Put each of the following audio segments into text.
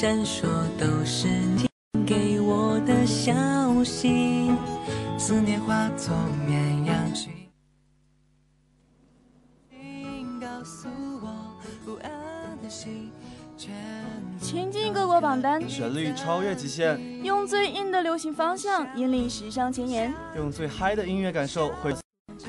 闪烁都是你给我的消息。思念化作绵羊群，告诉我不安的心全前进各国榜单，旋律超越极限，用最硬的流行方向引领时尚前沿，用最嗨的音乐感受会，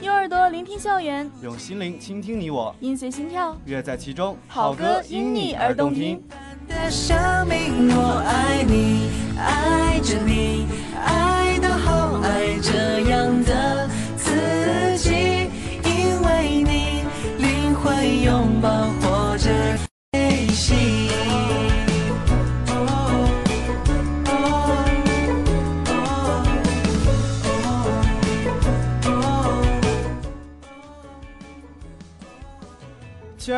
用耳朵聆听校园，用心灵倾听你我，音随心跳，乐在其中，好歌因你而动听。的生命，我爱你，爱着你，爱到好爱这样的自己，因为你灵魂拥抱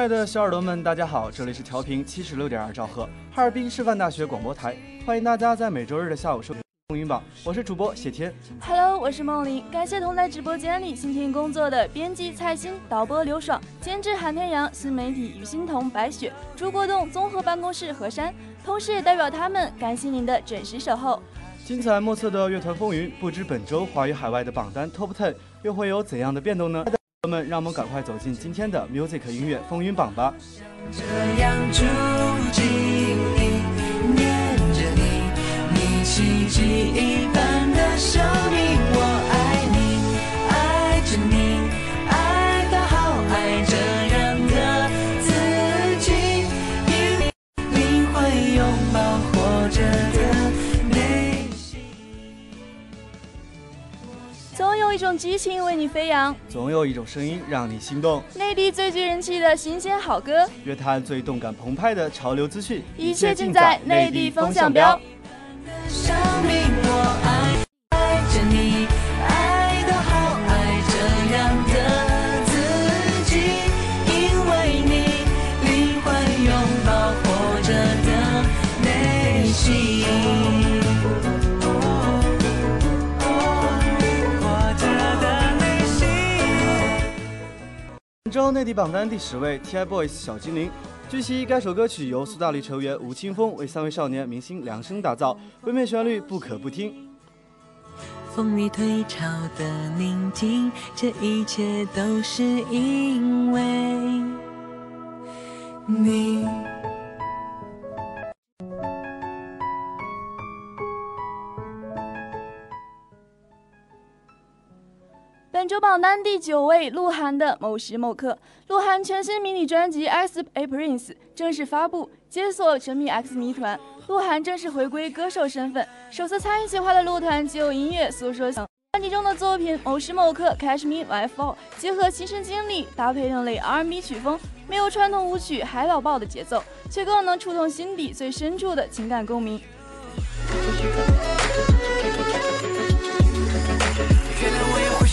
爱的小耳朵们，大家好，这里是调频七十六点二兆赫，哈尔滨师范大学广播台，欢迎大家在每周日的下午收听风云榜，我是主播谢天。Hello，我是梦玲，感谢同在直播间里辛勤工作的编辑蔡欣、导播刘爽、监制韩天阳、新媒体于欣彤、白雪、朱国栋综合办公室何山，同时也代表他们感谢您的准时守候。精彩莫测的乐团风云，不知本周华语海外的榜单 Top Ten 又会有怎样的变动呢？朋友们，让我们赶快走进今天的 Music 音乐风云榜吧。这样住进你，念着你，你奇迹一般的生命，我有一种激情为你飞扬，总有一种声音让你心动，内地最具人气的新鲜好歌，乐坛最动感澎湃的潮流资讯，一切尽在内地风向标。生命，我爱爱着你，内地榜单第十位，TFBOYS 小精灵。据悉，该首歌曲由苏打绿成员吴青峰为三位少年明星量身打造，唯美旋律不可不听。风里退潮的宁静，这一切都是因为你。本周榜单第九位，鹿晗的《某时某刻》。鹿晗全新迷你专辑《X A Prince》正式发布，解锁神秘 X 谜团。鹿晗正式回归歌手身份，首次参与企划的鹿团就有音乐诉说。专辑中的作品《某时某刻》《Catch Me If I Fall》结合亲身经历，搭配另类 R&B 曲风，没有传统舞曲海岛爆的节奏，却更能触动心底最深处的情感共鸣。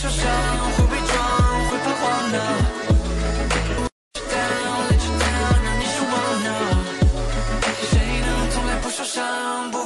受伤，会伪装，会彷徨呢。Down, let you down，让你失望呢。谁能从来不受伤，不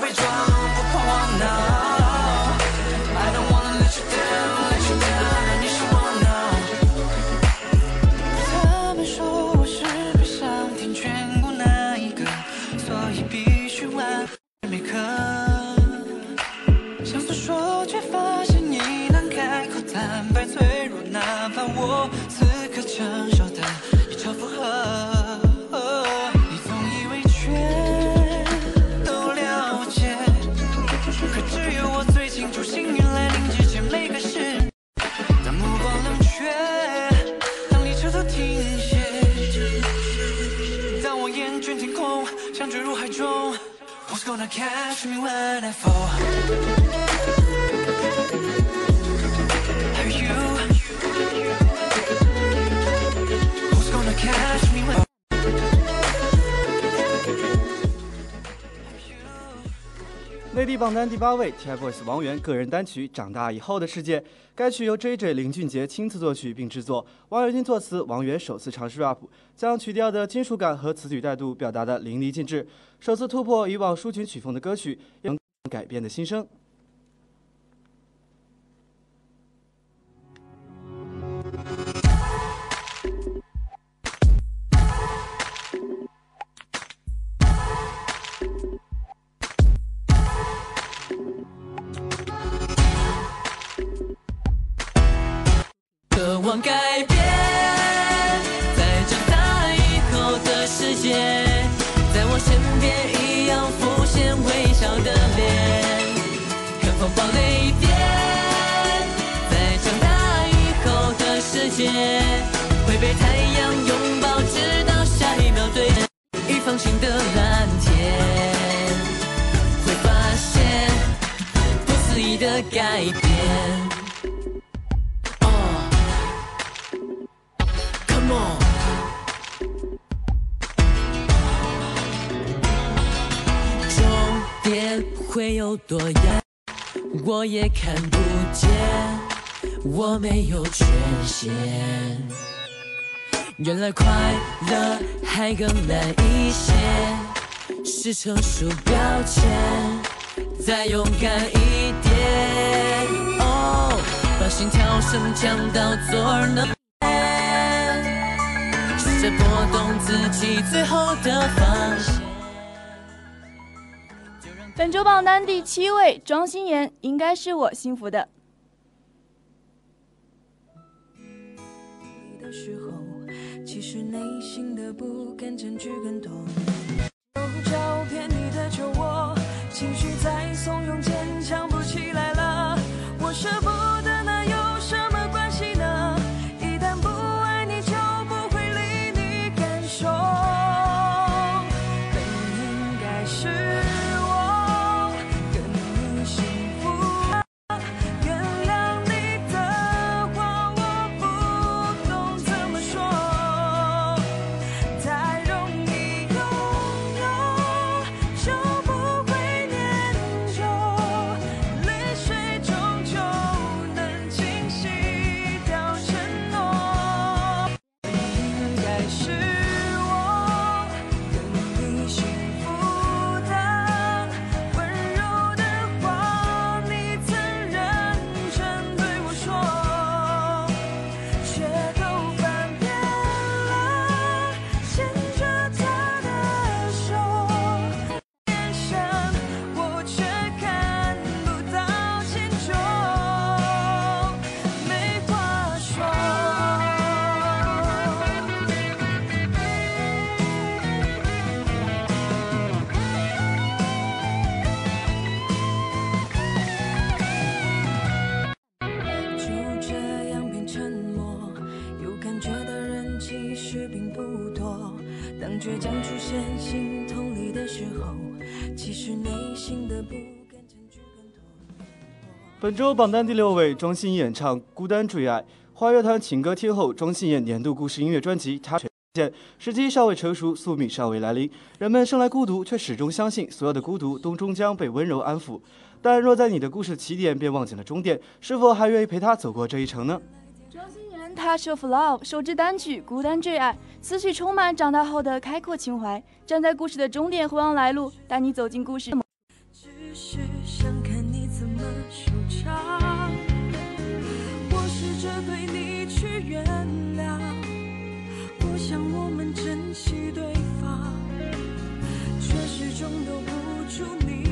第八位，TFBOYS 王源个人单曲《长大以后的世界》。该曲由 JJ 林俊杰亲自作曲并制作，王源金作词，王源首次尝试 rap，将曲调的金属感和词曲态度表达的淋漓尽致，首次突破以往抒情曲风的歌曲，用改变的心声。改变，在长大以后的世界，在我身边一样浮现。微笑的脸，看风暴雷电，在长大以后的世界，会被太阳拥抱，直到下一秒对着一方新的蓝天，会发现。不思议的改变。有多远，我也看不见，我没有权限。原来快乐还更难一些，是成熟标签，再勇敢一点。哦，把心跳声降到左耳能。试着拨动自己最后的防线。本周榜单第七位，庄心妍，应该是我幸福的。的时候，其实内心的不甘占据更多。有照片你的酒窝，情绪在怂恿坚强不起来了。我舍不本周榜单第六位，庄心妍唱《孤单坠爱》，花乐坛情歌天后庄心妍年度故事音乐专辑《她》现，时机尚未成熟，宿命尚未来临，人们生来孤独，却始终相信所有的孤独都终将被温柔安抚。但若在你的故事起点便忘记了终点，是否还愿意陪他走过这一程呢？庄心妍《Touch of Love》首支单曲《孤单坠爱》，此曲充满长大后的开阔情怀，站在故事的终点回望来路，带你走进故事。只是想看对你去原谅，我想我们珍惜对方，却始终留不住你。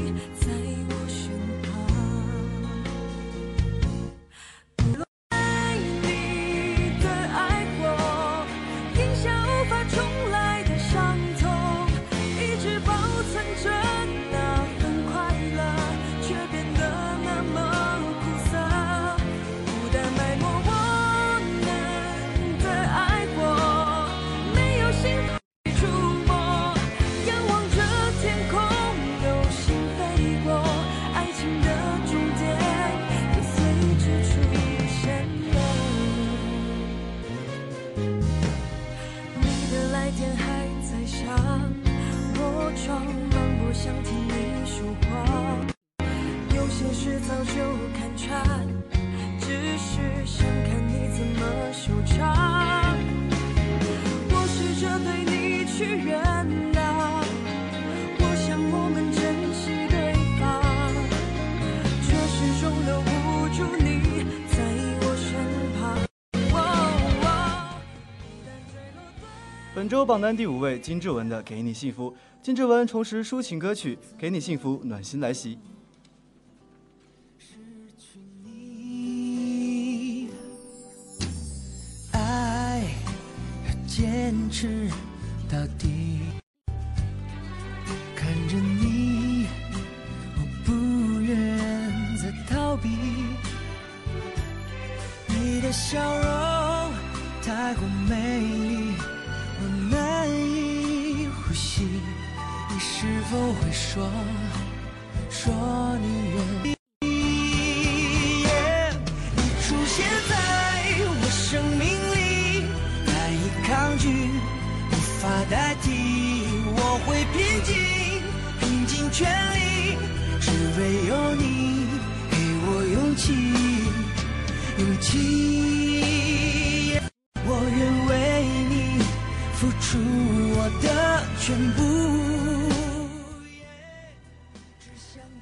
就看穿，只是想看你怎么收场。我试着对你去原谅，我想我们珍惜对方，却始终留不住你在我身旁。哦哦本周榜单第五位，金志文的《给你幸福》。金志文重拾抒情歌曲，《给你幸福》，暖心来袭。坚持到底，看着你，我不愿再逃避。你的笑容太过美丽，我难以呼吸。你是否会说说你愿意？全力，只为有你给我勇气，勇气。我愿为你付出我的全部。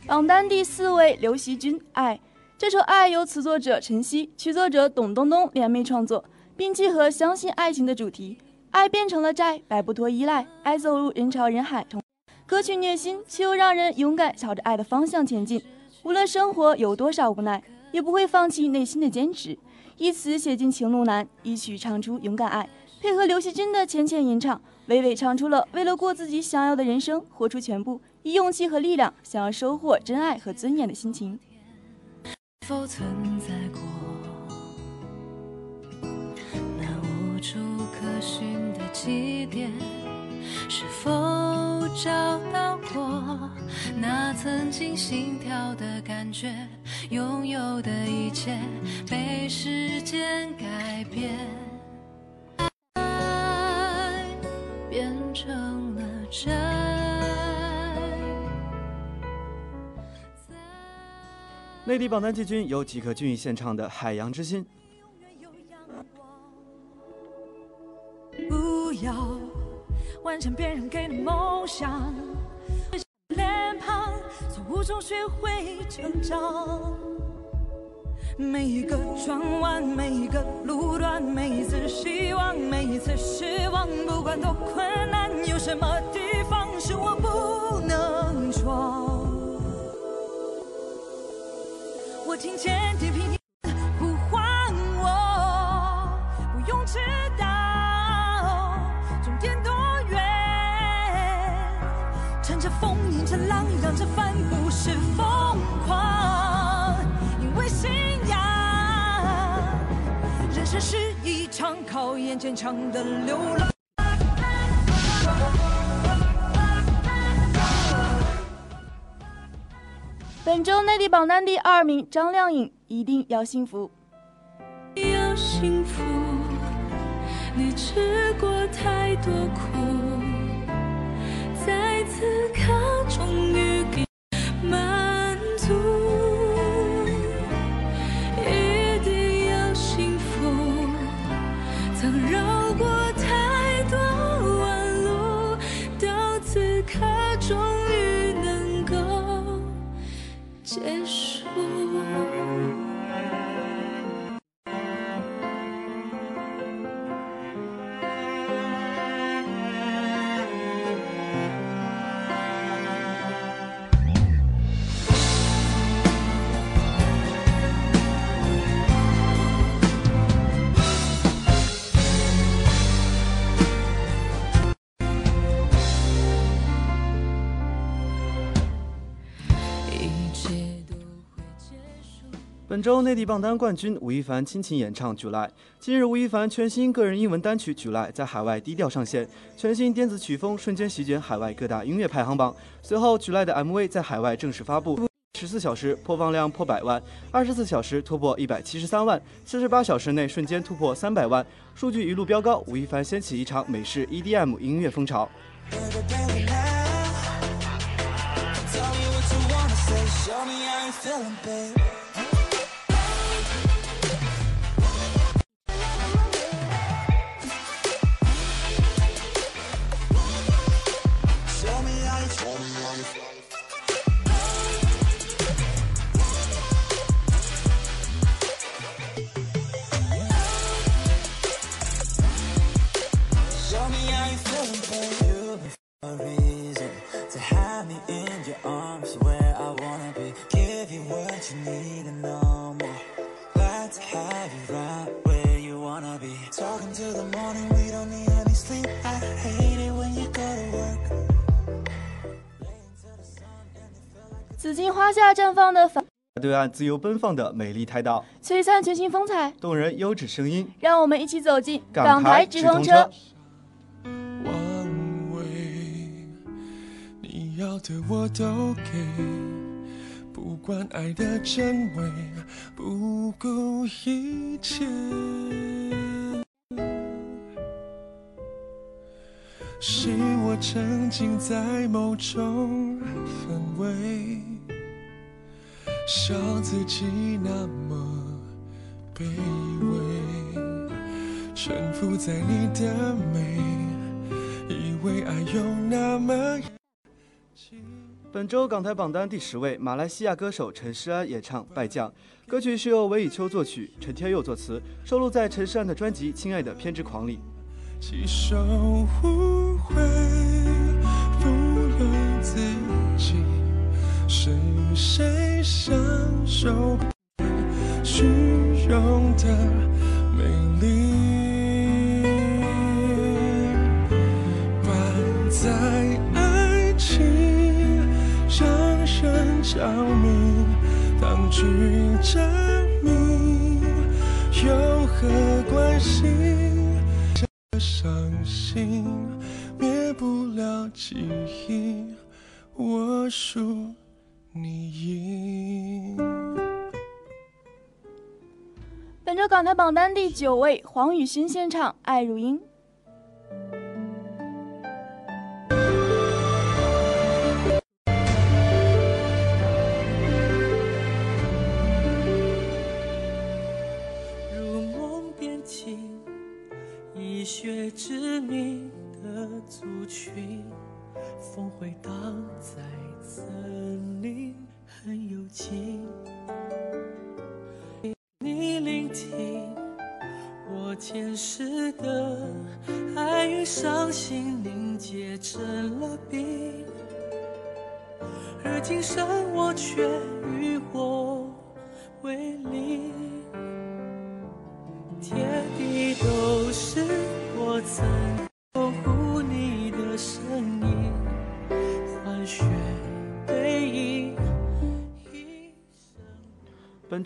榜单第四位，刘惜君《爱》这首《爱》由词作者陈曦、曲作者董冬冬联袂创作，并契合相信爱情的主题。爱变成了债，摆不脱依赖，爱走入人潮人海。歌曲虐心，却又让人勇敢朝着爱的方向前进。无论生活有多少无奈，也不会放弃内心的坚持。一词写尽情路难，一曲唱出勇敢爱，配合刘惜君的浅浅吟唱，娓娓唱出了为了过自己想要的人生，活出全部。以勇气和力量，想要收获真爱和尊严的心情。存在过那无处可寻的起点？是否找到过那曾经心跳的感觉？拥有的一切被时间改变，爱变成了债。内地榜单季军由吉克隽逸献唱的《海洋之心》。不要完成别人给的梦想，脸庞从无中学会成长。每一个转弯，每一个路段，每一次希望，每一次失望，不管多困难，有什么地方是我不能闯？我听见地平人生是一场考验，坚强的流浪。本周内地榜单第二名，张靓颖一定要幸福。此刻终于本周内地榜单冠军吴亦凡倾情演唱《July》。近日，吴亦凡全新个人英文单曲《July》在海外低调上线，全新电子曲风瞬间席卷海外各大音乐排行榜。随后，《July》的 MV 在海外正式发布，十四小时播放量破百万，二十四小时突破一百七十三万，四十八小时内瞬间突破三百万，数据一路飙高。吴亦凡掀起一场美式 EDM 音乐风潮。Show me how you feeling, babe. 花下绽放的繁对岸自由奔放的美丽台岛，璀璨全新风采，动人优质声音，让我们一起走进港台直通直通车。王位，你要的我都给，不管爱的真伪，不顾一切。是我沉浸在某种氛围，笑自己那么卑微。臣服在你的美，以为爱有那么本周港台榜单第十位，马来西亚歌手陈诗安演唱《败将》，歌曲是由韦以秋作曲，陈天佑作词，收录在陈诗安的专辑《亲爱的偏执狂》里。起手无悔，是谁享受虚荣的美丽？摆在爱情让人着迷，当局者迷，有何关系？这伤心灭不了？记忆，我输本周港台榜单第九位，黄宇勋献唱《爱如音》。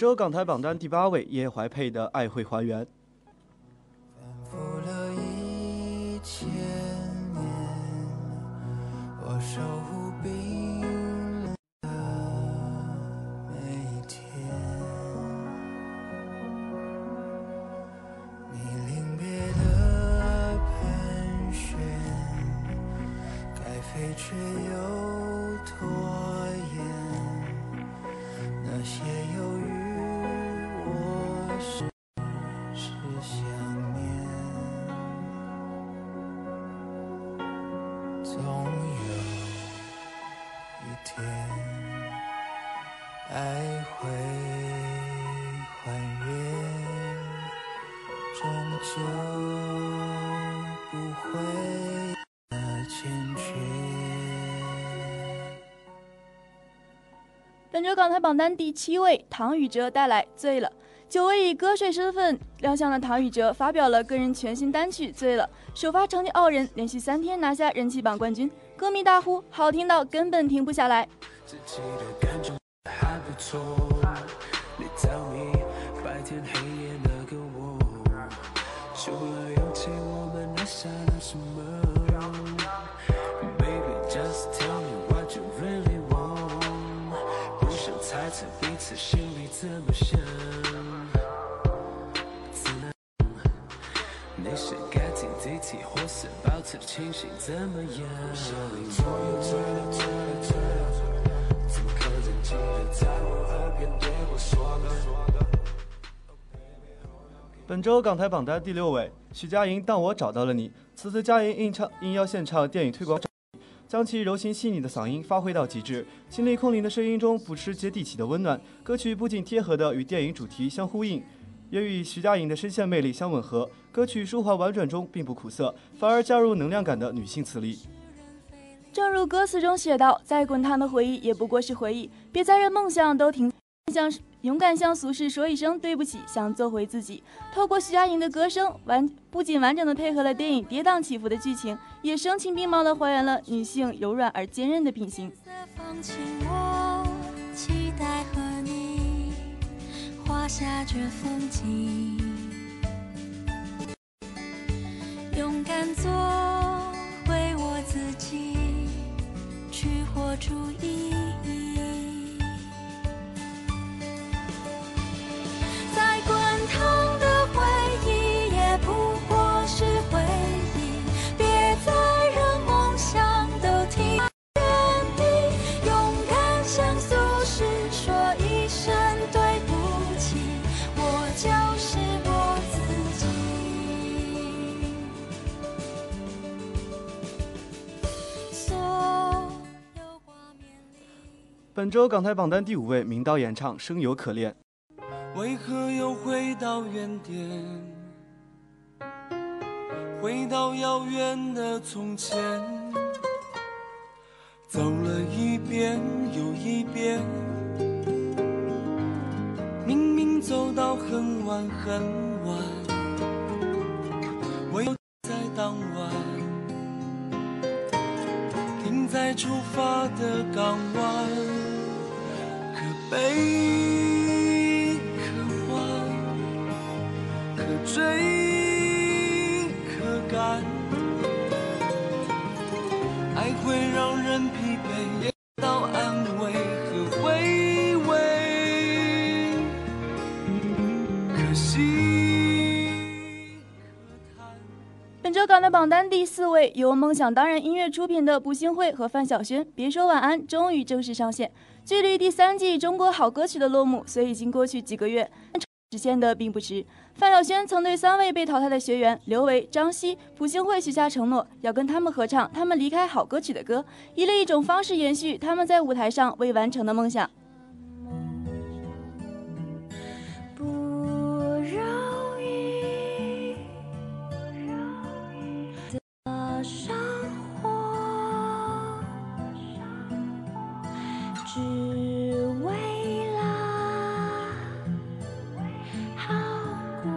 周港台榜单第八位，叶怀佩的《爱会还原》。终究不会。本周港台榜单第七位，唐禹哲带来《醉了》。久违以歌手身份亮相的唐禹哲发表了个人全新单曲《醉了》，首发成绩傲人，连续三天拿下人气榜冠军，歌迷大呼好听到根本停不下来。自己的感觉还不错。你 tell me，白天黑夜清醒，怎么样？手里左右醉了醉了醉了，怎么可能记得在我耳边对我说呢？本周港台榜单第六位，徐佳莹《当我找到了你》。此次佳莹应唱应邀献唱电影推广，将其柔情细腻的嗓音发挥到极致，清丽空灵的声音中不失接地气的温暖。歌曲不仅贴合的与电影主题相呼应，也与徐佳莹的声线魅力相吻合。歌曲舒缓婉转中并不苦涩，反而加入能量感的女性磁力。正如歌词中写道：“再滚烫的回忆也不过是回忆，别再让梦想都停。向勇敢向俗世说一声对不起，想做回自己。”透过徐佳莹的歌声，完不仅完整的配合了电影跌宕起伏的剧情，也声情并茂的还原了女性柔软而坚韧的品行。放轻我，期待和你下这风景，勇敢做回我自己，去活出意义。本周港台榜单第五位，明道演唱《生有可恋》。为何又回到原点？回到遥远的从前，走了一遍又一遍，明明走到很晚很晚，唯有在当晚，停在出发的港湾，被渴望，可追，本周港台榜单第四位，由梦想当然音乐出品的卜星慧和范晓萱，《别说晚安》终于正式上线。距离第三季《中国好歌曲》的落幕，虽已经过去几个月，实现的并不迟。范晓萱曾对三位被淘汰的学员刘维、张希、卜星慧许下承诺，要跟他们合唱他们离开好歌曲的歌，以另一种方式延续他们在舞台上未完成的梦想。生活，只为了好过。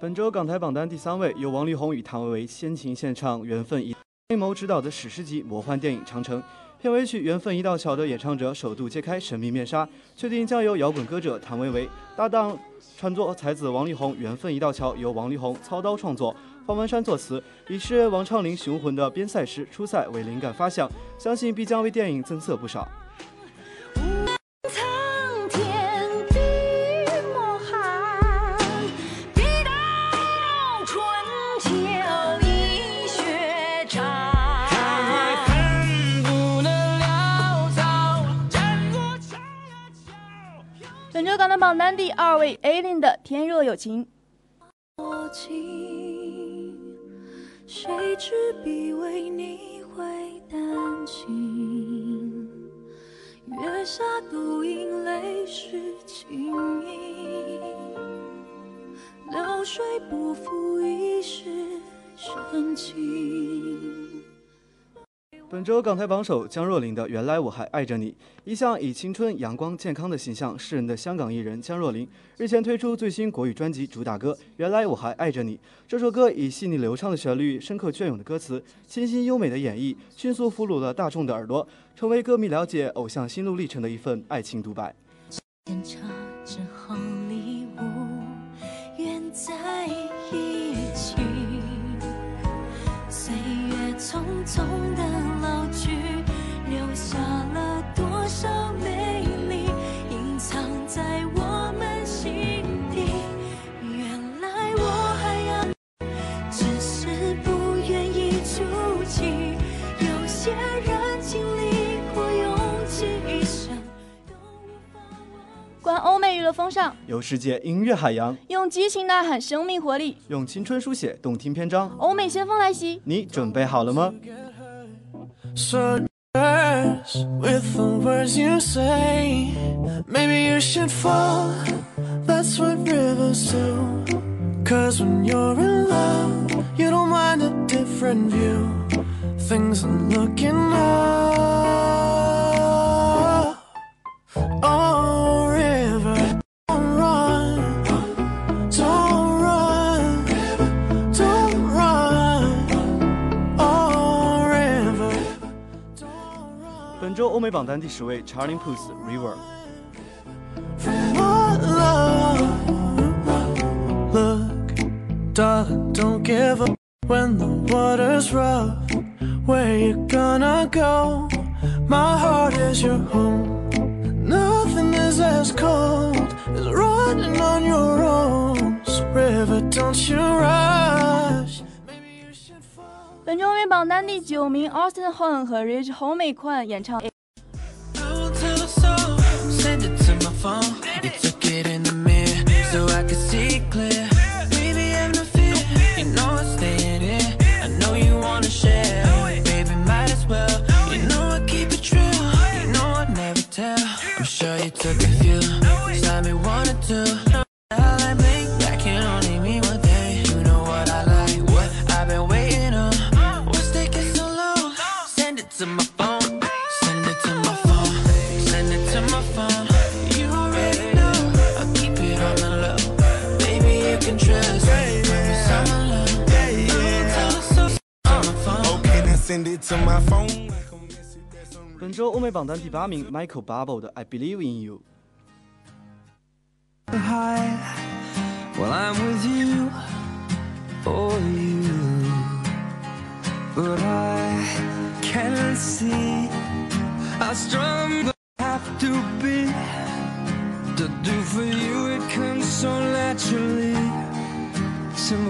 本周港台榜单第三位，由王力宏与谭维维先琴献唱《缘分一》，黑谋执导的史诗级魔幻电影《长城》片尾曲《缘分一道桥》的演唱者首度揭开神秘面纱，确定将由摇滚歌者谭维维搭档创作才子王力宏，《缘分一道桥》由王力宏操刀创作，方文山作词，以诗人王昌龄雄浑的边塞诗出塞为灵感发想，相信必将为电影增色不少。榜单第二位，A Lin 的《天若有情》。默契，谁执笔为你会丹青？月下独饮泪湿青衣，流水不负一世深情。本周港台榜首江若琳的《原来我还爱着你》，一向以青春、阳光、健康的形象示人的香港艺人江若琳，日前推出最新国语专辑主打歌《原来我还爱着你》。这首歌以细腻流畅的旋律、深刻隽永的歌词、清新优美的演绎，迅速俘虏了大众的耳朵，成为歌迷了解偶像心路历程的一份爱情独白。天差之好礼物，在一起。岁月匆匆的多少美丽，隐藏在我们心底。原来我还要，只是不愿意触及。有些人经历过拥挤一生。观欧美娱乐风尚，有世界音乐海洋，用激情呐喊生命活力，用青春书写动听篇章。欧美先锋来袭，你准备好了吗？With the words you say. Maybe you should fall. That's what rivers do. Cause when you're in love, you don't mind a different view. Things are looking up. 本周欧美榜单第十位，Charlie Puth River。 What love? Look, darling, don't give up when the water's rough. Where you gonna go? My heart is your home. Nothing is as cold as running on your own. So, river, don't you rush. 本周欧美榜单第九名，Austin Hon 和 Rich Homie 演唱。Debumming Michael Bublé 的《I Believe in You》。Well, I'm with you you, but I can see how strong I have to be to do for you. It comes so naturally,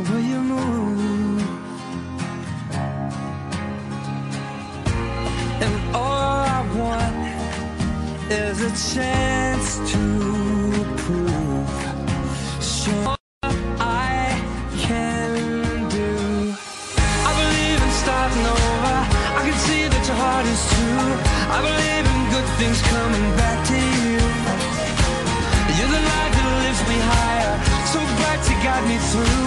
way you move. Is a chance to prove sure I can do. I believe in starting over. I can see that your heart is true. I believe in good things coming back to you. You're the light that lifts me higher, so bright you got me through.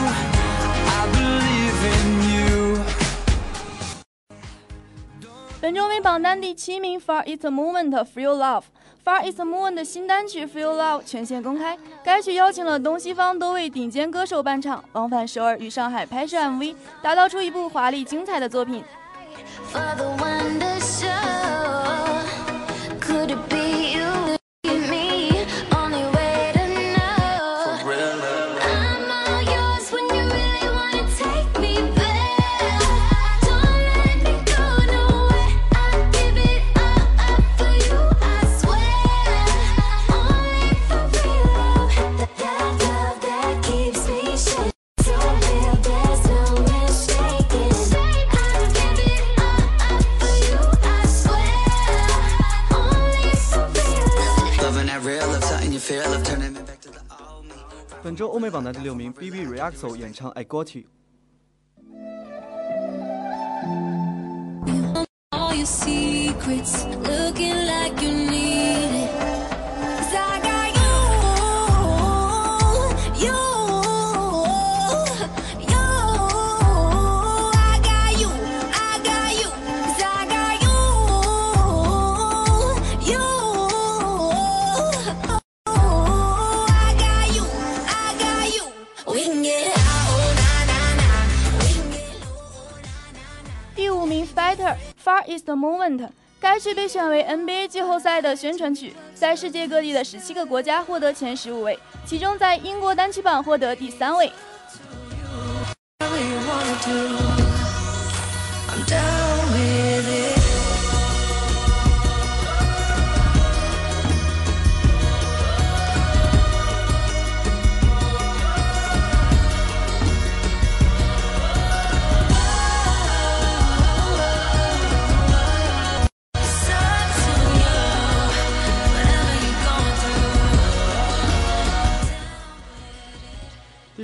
榜单第七名，Far East Movement Feel Love。Far East Movement 的新单曲《Feel Love》全线公开，该曲邀请了东西方多位顶尖歌手伴唱，往返首尔与上海拍摄 MV，打造出一部华丽精彩的作品。本周欧美榜单第六名，B B Reaxo 演唱《I Got You》。all your secrets, looking like you need Is the Moment》，该曲被选为 NBA 季后赛的宣传曲，在世界各地的十七个国家获得前十五位，其中在英国单曲榜获得第三位。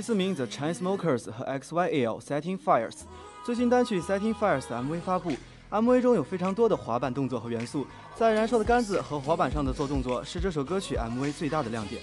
第四名 The Chainsmokers 和 XYL Setting Fires，最新单曲 Setting Fires MV 发布，MV 中有非常多的滑板动作和元素，在燃烧的杆子和滑板上的做动作是这首歌曲 MV 最大的亮点。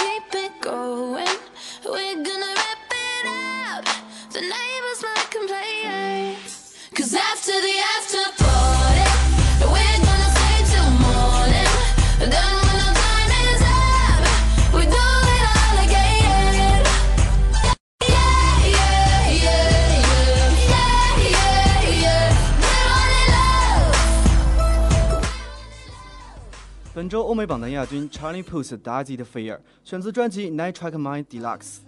本周欧美榜单亚军 Charlie Puth 打击的 Fear，选自专辑 Night Track Mind Deluxe。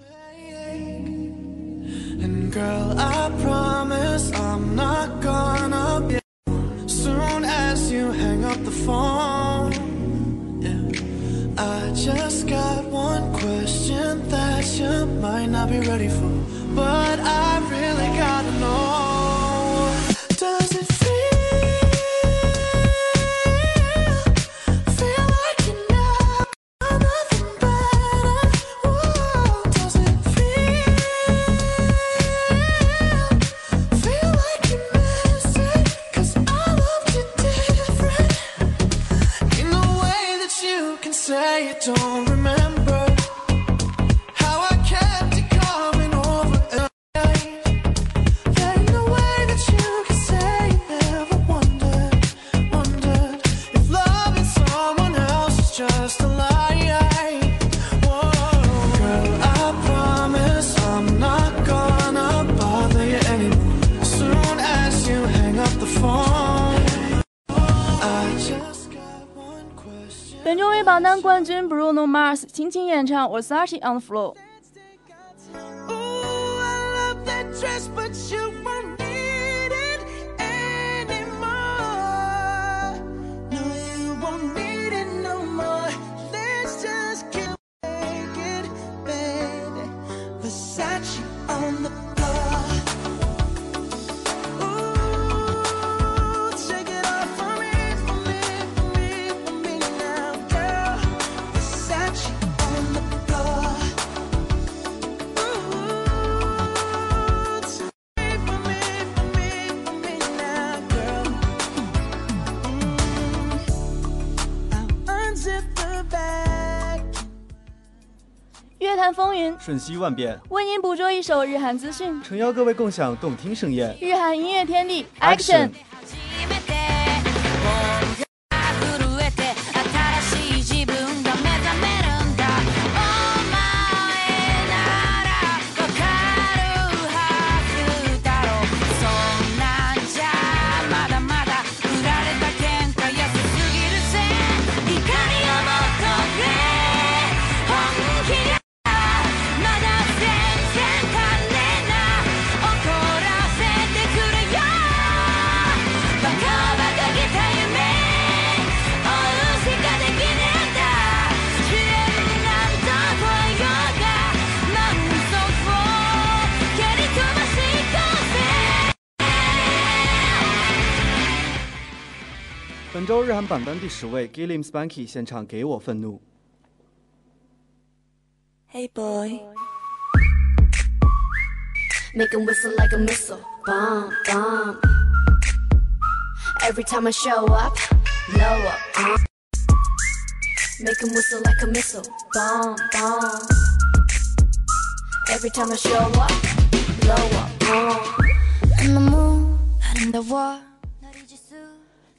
And girl, I promise I'm not gonna be soon as you hang up the phone. Yeah. I just got one question that you might not be ready for, but I really gotta know. Mars 倾情演唱《Versace on the Floor》。 Mm. 漫风云，瞬息万变，为您捕捉一首日韩资讯。诚邀各位共享动听盛宴。日韩音乐天地，Action！日韩榜单第十位，Gilliam Spanky 现场《给我愤怒》。 Hey boy. Make him whistle like a missile. Bomb, bomb. Every time I show up, blow up. Uh. Make him whistle like a missile. Bomb, bomb. Every time I show up, blow up. Uh. 너무 아름다워.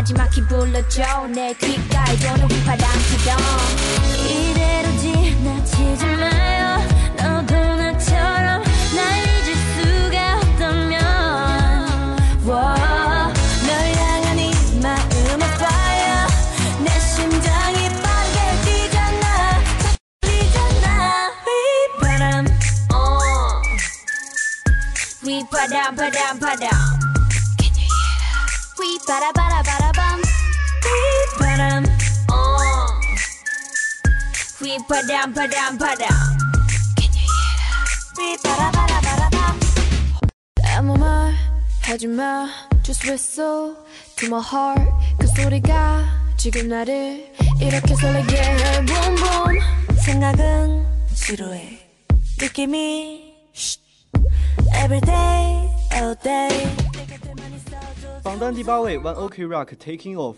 마지막히 불러줘 내 귓가에 도는 바람 기동 이대로 지나치지 마요. 너도 나처럼 날 잊을 수가 없다면. Whoa, 널 향한 이 마음의 fire. 내 심장이 빠르게 뛰잖아. 뛰잖아. 휘바람. 어. 휘바람 바람 바람 휘바라바라바라밤 휘바람. 어. 휘바람 바람 바람 휘바라바라바라밤. 아무 말 하지 마. Just whistle to my heart. 그 소리가 지금 나를 이렇게 설레게 해. Boom boom. 생각은 지루해. 느낌이 Every day, all day. 榜单第八位，One Ok Rock Taking Off。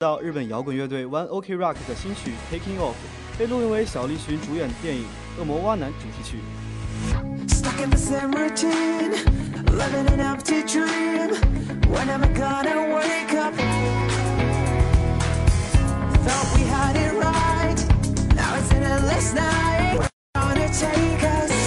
到日本摇滚乐队 One Ok Rock 的新曲 Taking Off 被录用为小栗旬主演电影《恶魔蛙男》主题曲。Thought we had it right. Now it's an endless night. Gonna take us.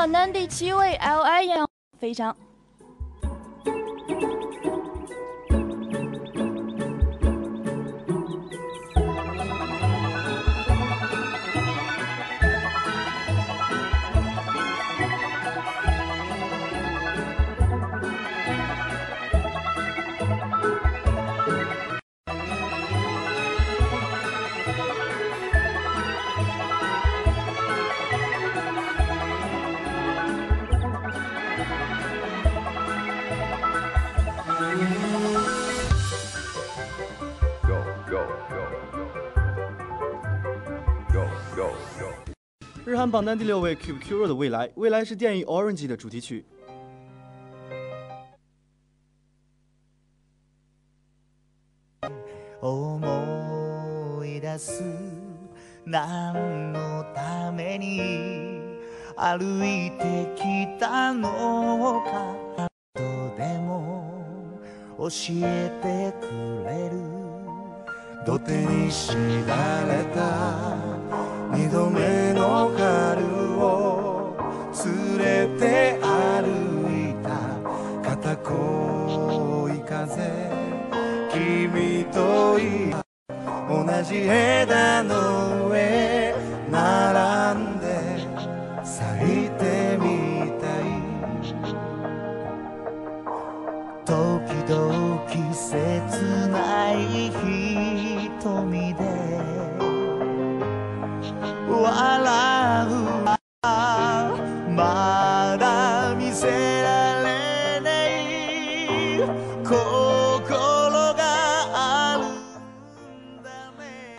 日韩榜单第七位，L.I. 杨非常。日韩榜单第六位，Cube Curo 的《未来》，《未来》是电影《Orange》的主题曲。思い出す何のために歩いてきたのかとでも教えてくれる 土手に敷られた 二度目の春を連れて歩いた肩こい風。君と同じ枝の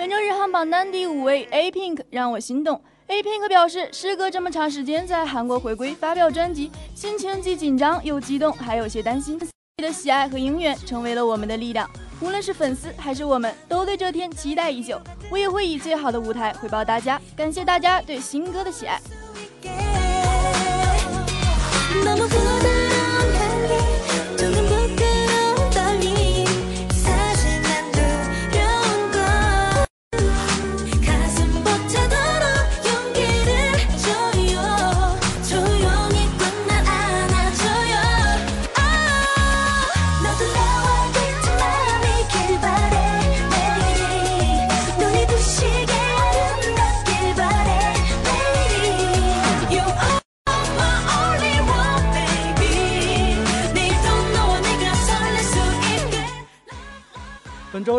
本周日韩榜单第五位 A Pink 让我心动。A Pink 表示，时隔这么长时间在韩国回归发表专辑，心情既紧张又激动，还有些担心。你的喜爱和应援成为了我们的力量，无论是粉丝还是我们，都对这天期待已久。我也会以最好的舞台回报大家，感谢大家对新歌的喜爱。那么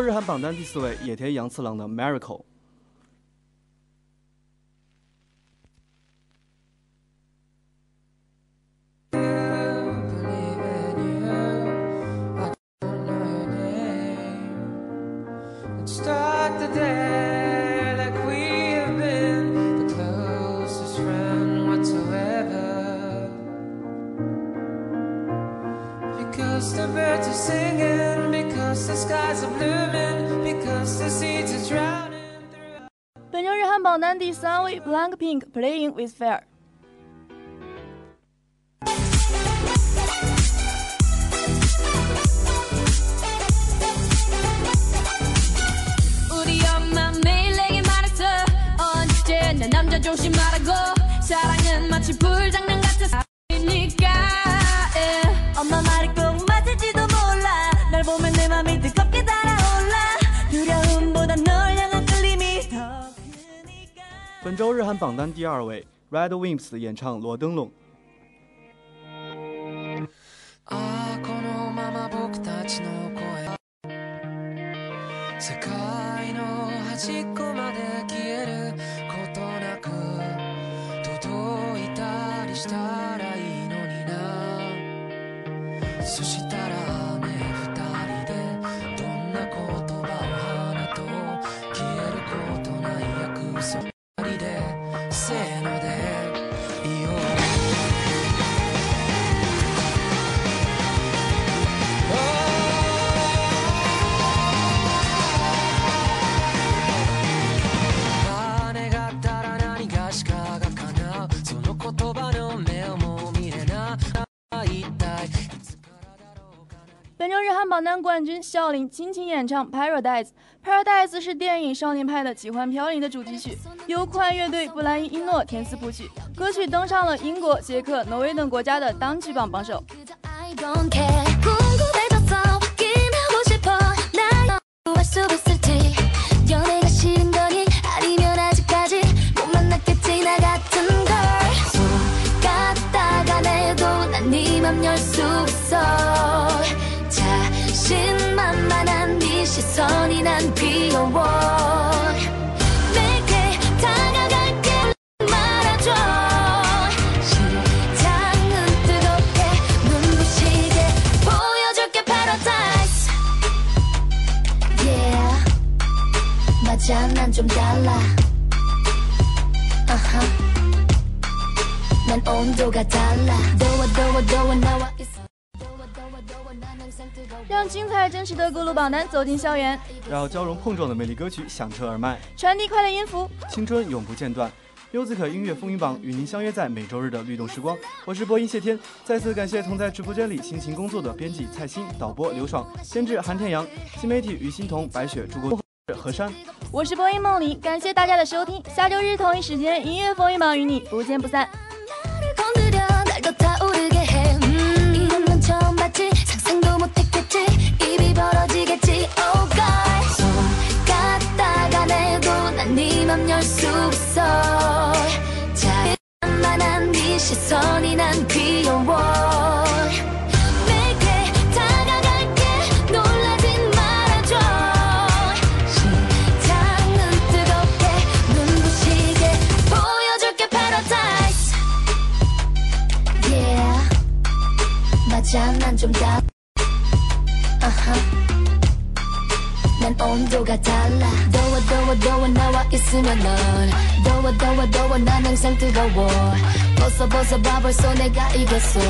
日韩榜单第四位，野田洋次郎的《Miracle》。榜单第三位，Blackpink Playing with Fire。 本周日韩榜单第二位，Red Wimps 演唱《罗灯笼》。ああこの 本周日韩榜单冠军孝琳倾情演唱《Paradise》。Paradise 是电影《少年派的奇幻飘零》的主题曲，由酷爱乐队布兰伊诺填词谱曲，歌曲登上了英国、捷克、挪威等国家的单曲榜榜首。 시선이 난 귀여워. 내게 다가갈게 말아줘. 심장은 뜨겁게 눈부시게 보여줄게 paradise. Yeah. 맞아 난 좀 달라. Uh-huh. 난 온도가 달라. 더워 더워 더워 나와 让精彩真实的各路榜单走进校园，让交融碰撞的美丽歌曲响彻耳麦，传递快乐音符，青春永不间断。优子可音乐风云榜与您相约在每周日的律动时光，我是播音谢天，再次感谢同在直播间里辛勤工作的编辑蔡欣、导播刘爽、监制韩天阳、新媒体于欣彤、白雪、朱国何山，我是播音梦里，感谢大家的收听，下周日同一时间音乐风云榜与你不见不散。 있으면 넌 더워 더워 더워 난 항상 뜨거워 벗어 벗어 봐벌써 내가 이겼어